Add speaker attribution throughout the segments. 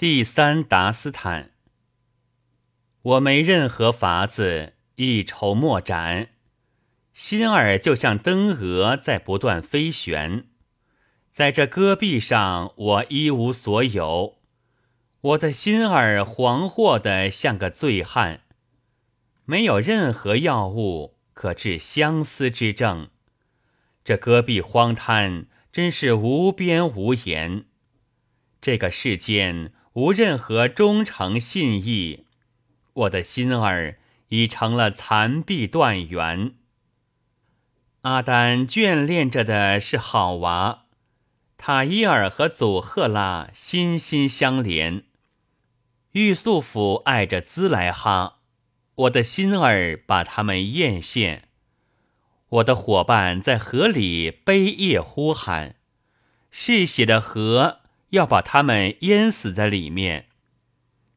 Speaker 1: 第三达斯坦，我没任何法子，一筹莫展，心儿就像灯蛾在不断飞旋，在这戈壁上，我一无所有，我的心儿惶惑的像个醉汉，没有任何药物可治相思之症，这戈壁荒滩真是无边无沿。这个世间无任何忠诚信义，我的心儿已成了残壁断垣。阿丹眷恋着的是好娃，塔伊尔和祖赫拉心心相连。玉素甫爱着兹莱哈，我的心儿把他们艳羡。我的伙伴在河里悲夜呼喊，嗜血的河。要把他们淹死在里面，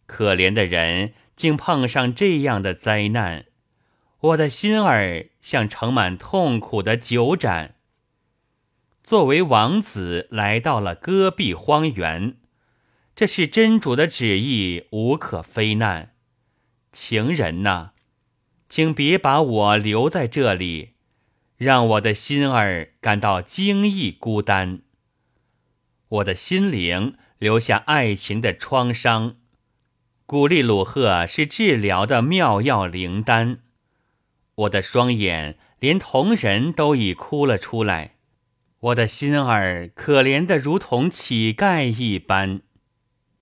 Speaker 1: 可怜的人竟碰上这样的灾难，我的心儿像盛满痛苦的酒盏。作为王子来到了戈壁荒原，这是真主的旨意，无可非难。情人呐，请别把我留在这里，让我的心儿感到惊异孤单。我的心灵留下爱情的创伤，古丽鲁赫是治疗的妙药灵丹。我的双眼连同人都已哭了出来，我的心儿可怜的如同乞丐一般。